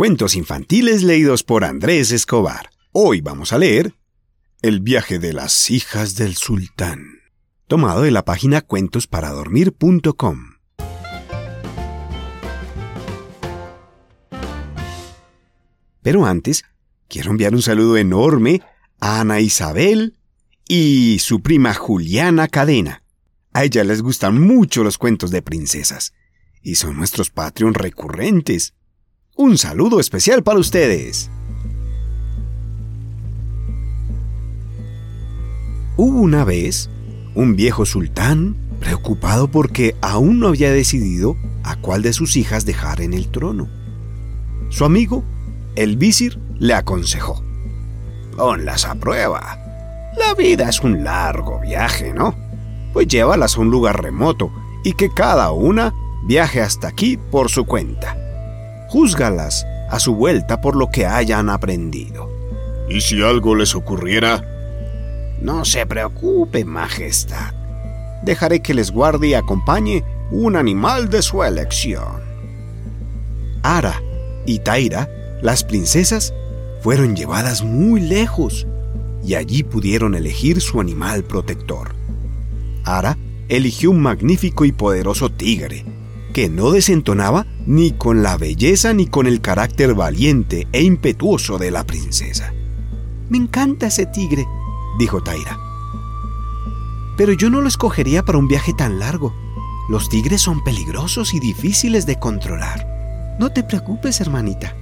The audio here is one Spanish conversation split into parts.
Cuentos infantiles leídos por Andrés Escobar. Hoy vamos a leer El viaje de las hijas del sultán, tomado de la página cuentosparadormir.com. Pero antes, quiero enviar un saludo enorme a Ana Isabel y su prima Juliana Cadena. A ella les gustan mucho los cuentos de princesas y son nuestros Patreon recurrentes. Un saludo especial para ustedes. Hubo una vez un viejo sultán preocupado porque aún no había decidido a cuál de sus hijas dejar en el trono. Su amigo, el visir, le aconsejó. Ponlas a prueba. La vida es un largo viaje, ¿no? Pues llévalas a un lugar remoto y que cada una viaje hasta aquí por su cuenta. Júzgalas a su vuelta por lo que hayan aprendido. ¿Y si algo les ocurriera? No se preocupe, Majestad. Dejaré que les guarde y acompañe un animal de su elección. Ara y Taira, las princesas, fueron llevadas muy lejos y allí pudieron elegir su animal protector. Ara eligió un magnífico y poderoso tigre, que no desentonaba ni con la belleza ni con el carácter valiente e impetuoso de la princesa. Me encanta ese tigre, dijo Taira. Pero yo no lo escogería para un viaje tan largo. Los tigres son peligrosos y difíciles de controlar. No te preocupes, hermanita.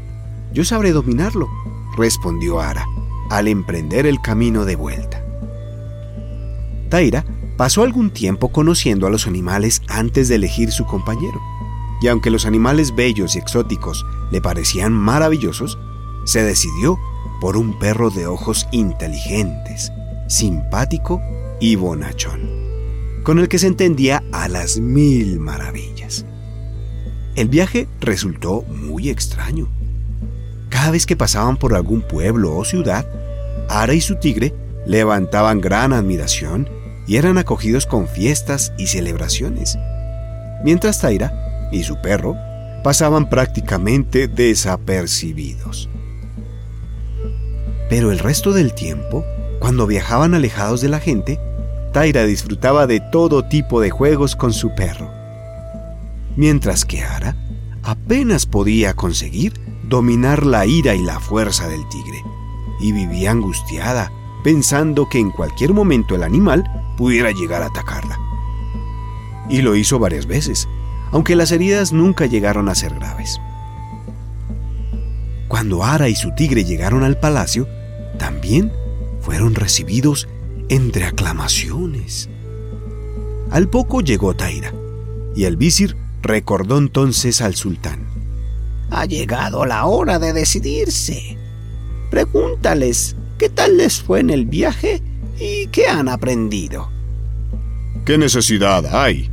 Yo sabré dominarlo, respondió Ara, al emprender el camino de vuelta. Taira pasó algún tiempo conociendo a los animales antes de elegir su compañero, y aunque los animales bellos y exóticos le parecían maravillosos, se decidió por un perro de ojos inteligentes, simpático y bonachón, con el que se entendía a las mil maravillas. El viaje resultó muy extraño. Cada vez que pasaban por algún pueblo o ciudad, Ara y su tigre levantaban gran admiración y eran acogidos con fiestas y celebraciones, mientras Taira y su perro pasaban prácticamente desapercibidos. Pero el resto del tiempo, cuando viajaban alejados de la gente, Taira disfrutaba de todo tipo de juegos con su perro, mientras que Ara apenas podía conseguir dominar la ira y la fuerza del tigre, y vivía angustiada, pensando que en cualquier momento el animal pudiera llegar a atacarla. Y lo hizo varias veces, aunque las heridas nunca llegaron a ser graves. Cuando Ara y su tigre llegaron al palacio, también fueron recibidos entre aclamaciones. Al poco llegó Taira, y el visir recordó entonces al sultán. Ha llegado la hora de decidirse. Pregúntales qué tal les fue en el viaje ¿Y qué han aprendido? ¿Qué necesidad hay?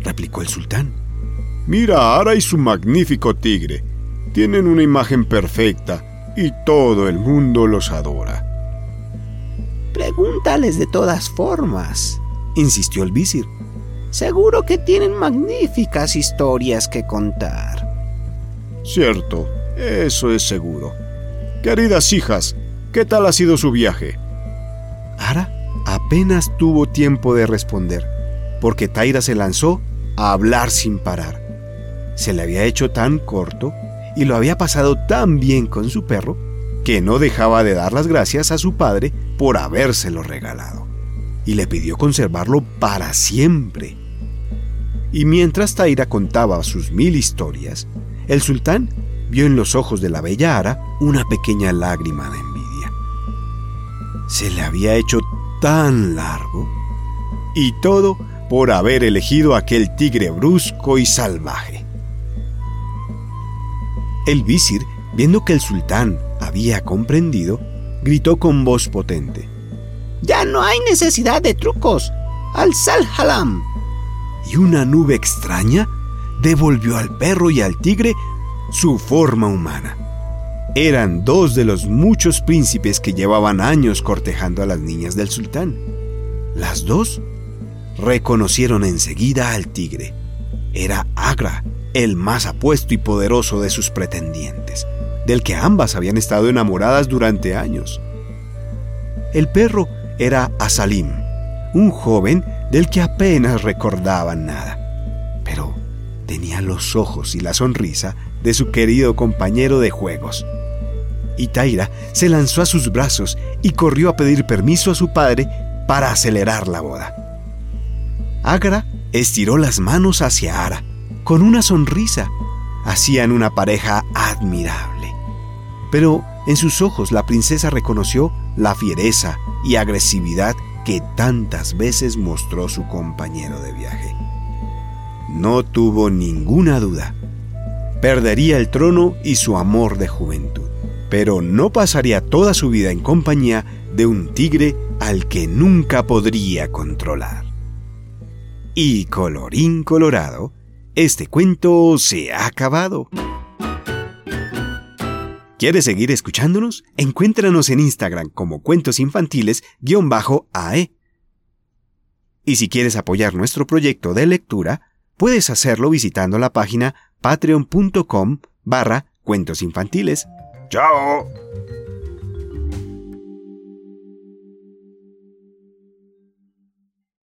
replicó el sultán. Mira a Ara y su magnífico tigre. Tienen una imagen perfecta y todo el mundo los adora. Pregúntales de todas formas, insistió el visir. Seguro que tienen magníficas historias que contar. Cierto, eso es seguro. Queridas hijas, ¿qué tal ha sido su viaje? Ara apenas tuvo tiempo de responder, porque Taira se lanzó a hablar sin parar. Se le había hecho tan corto y lo había pasado tan bien con su perro que no dejaba de dar las gracias a su padre por habérselo regalado, y le pidió conservarlo para siempre. Y mientras Taira contaba sus mil historias, el sultán vio en los ojos de la bella Ara una pequeña lágrima de se le había hecho tan largo. Y todo por haber elegido aquel tigre brusco y salvaje. El visir, viendo que el sultán había comprendido, gritó con voz potente. Ya no hay necesidad de trucos. Al Salhalam. Y una nube extraña devolvió al perro y al tigre su forma humana eran dos de los muchos príncipes que llevaban años cortejando a las niñas del sultán. Las dos reconocieron enseguida al tigre. Era Agra, el más apuesto y poderoso de sus pretendientes, del que ambas habían estado enamoradas durante años. El perro era Asalim, un joven del que apenas recordaban nada, pero tenía los ojos y la sonrisa de su querido compañero de juegos. Y Taira se lanzó a sus brazos y corrió a pedir permiso a su padre para acelerar la boda. Agra estiró las manos hacia Ara, con una sonrisa. Hacían una pareja admirable. Pero en sus ojos la princesa reconoció la fiereza y agresividad que tantas veces mostró su compañero de viaje. No tuvo ninguna duda. Perdería el trono y su amor de juventud, pero no pasaría toda su vida en compañía de un tigre al que nunca podría controlar. Y colorín colorado, este cuento se ha acabado. ¿Quieres seguir escuchándonos? Encuéntranos en Instagram como Cuentos Infantiles-AE. Y si quieres apoyar nuestro proyecto de lectura, puedes hacerlo visitando la página patreon.com barra cuentos infantiles. 加油！